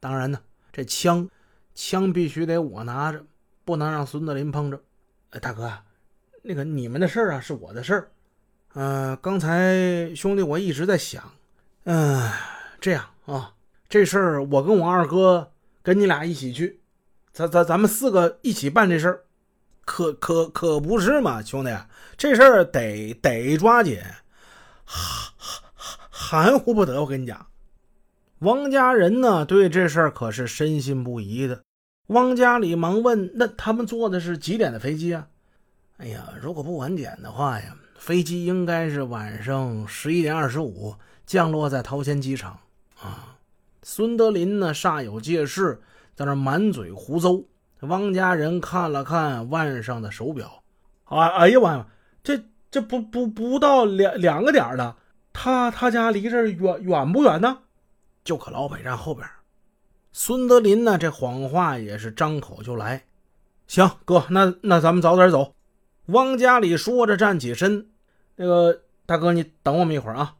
当然呢，这枪枪必须得我拿着，不能让孙德林碰着。哎，大哥，那个你们的事儿啊，是我的事儿。嗯，刚才兄弟我一直在想，嗯，这样啊，这事儿我跟我二哥跟你俩一起去，咱咱咱们四个一起办这事儿，可可可不是嘛，兄弟，这事儿得得抓紧，含含糊不得。我跟你讲，汪家人呢对这事儿可是深信不疑的。汪家里忙问：“那他们坐的是几点的飞机啊？”哎呀，如果不晚点的话呀，飞机应该是晚上十一点二十五降落在桃仙机场啊。孙德林呢煞有介事，在那满嘴胡诌。汪家人看了看腕上的手表，啊，哎呀妈呀，这这不不不到两两个点了，他他家离这儿远远不远呢？就可老北站后边。孙德林呢？这谎话也是张口就来。行，哥，那那咱们早点走。汪家里说着站起身。那个大哥，你等我们一会儿啊。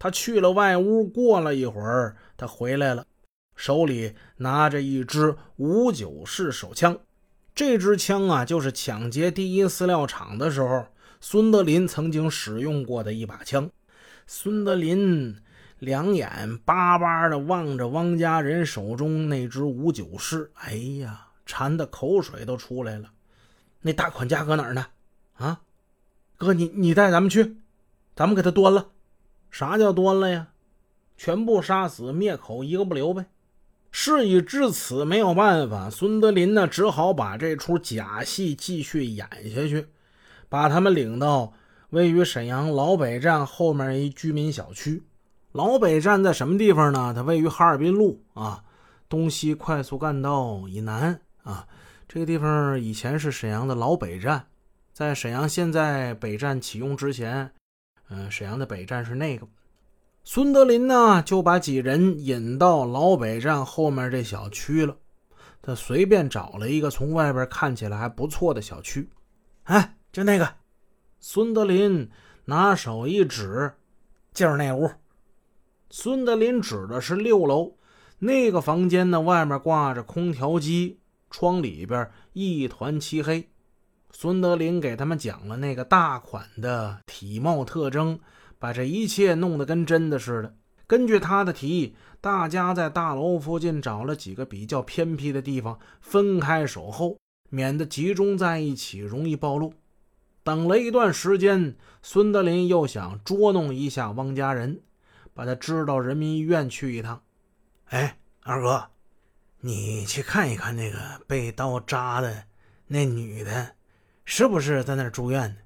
他去了外屋，过了一会儿，他回来了，手里拿着一支五九式手枪。这支枪啊，就是抢劫第一饲料厂的时候，孙德林曾经使用过的一把枪。孙德林。两眼巴巴的望着汪家人手中那只五九式，哎呀，馋的口水都出来了。那大款家搁哪儿呢？啊，哥，你你带咱们去，咱们给他端了。啥叫端了呀？全部杀死灭口，一个不留呗。事已至此，没有办法，孙德林呢，只好把这出假戏继续演下去，把他们领到位于沈阳老北站后面一居民小区。老北站在什么地方呢？它位于哈尔滨路啊，东西快速干道以南啊。这个地方以前是沈阳的老北站，在沈阳现在北站启用之前，嗯，沈阳的北站是那个。孙德林呢，就把几人引到老北站后面这小区了。他随便找了一个从外边看起来还不错的小区，哎，就那个。孙德林拿手一指，就是那屋。孙德林指的是六楼那个房间呢，外面挂着空调机，窗里边一团漆黑。孙德林给他们讲了那个大款的体貌特征，把这一切弄得跟真的似的。根据他的提议，大家在大楼附近找了几个比较偏僻的地方分开守候，免得集中在一起容易暴露。等了一段时间，孙德林又想捉弄一下汪家人。把他支到人民医院去一趟。哎，二哥，你去看一看那个被刀扎的那女的，是不是在那儿住院呢？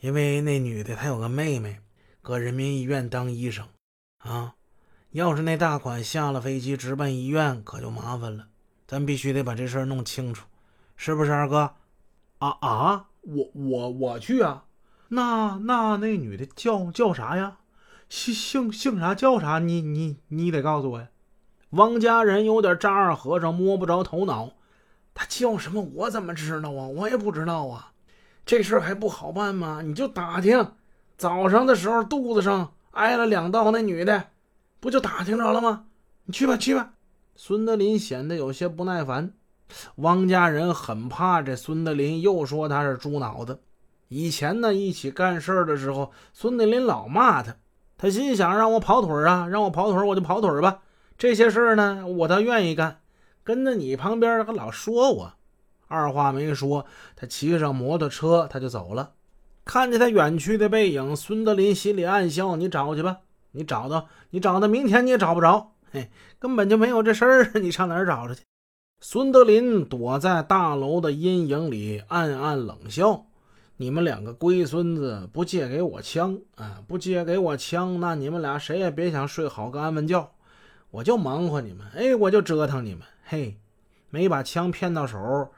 因为那女的她有个妹妹，搁人民医院当医生。啊，要是那大款下了飞机直奔医院，可就麻烦了。咱必须得把这事儿弄清楚，是不是二哥？啊啊，我我我去啊。那那那女的叫叫啥呀？姓姓姓啥叫啥？你你你得告诉我呀！汪家人有点丈二和尚摸不着头脑，他叫什么？我怎么知道啊？我也不知道啊！这事还不好办吗？你就打听，早上的时候肚子上挨了两刀，那女的不就打听着了吗？你去吧，去吧。孙德林显得有些不耐烦。汪家人很怕这孙德林又说他是猪脑子。以前呢，一起干事的时候，孙德林老骂他。他心想：让我跑腿啊，让我跑腿我就跑腿吧。这些事儿呢，我倒愿意干。跟在你旁边，还老说我。二话没说，他骑上摩托车，他就走了。看见他远去的背影，孙德林心里暗笑：你找去吧，你找到，你找到明天你也找不着。嘿，根本就没有这事儿，你上哪儿找去？孙德林躲在大楼的阴影里，暗暗冷笑。你们两个龟孙子不借给我枪啊！不借给我枪，那你们俩谁也别想睡好个安稳觉。我就忙活你们，哎，我就折腾你们。嘿，没把枪骗到手，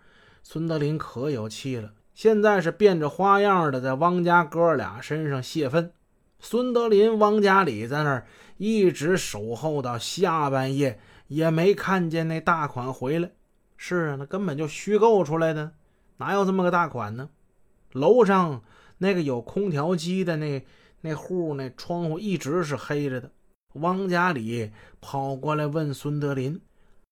孙德林可有气了。现在是变着花样的在汪家哥俩身上泄愤。孙德林、汪家里在那儿一直守候到下半夜，也没看见那大款回来。是啊，那根本就虚构出来的，哪有这么个大款呢？楼上那个有空调机的那那户，那窗户一直是黑着的。汪家里跑过来问孙德林：“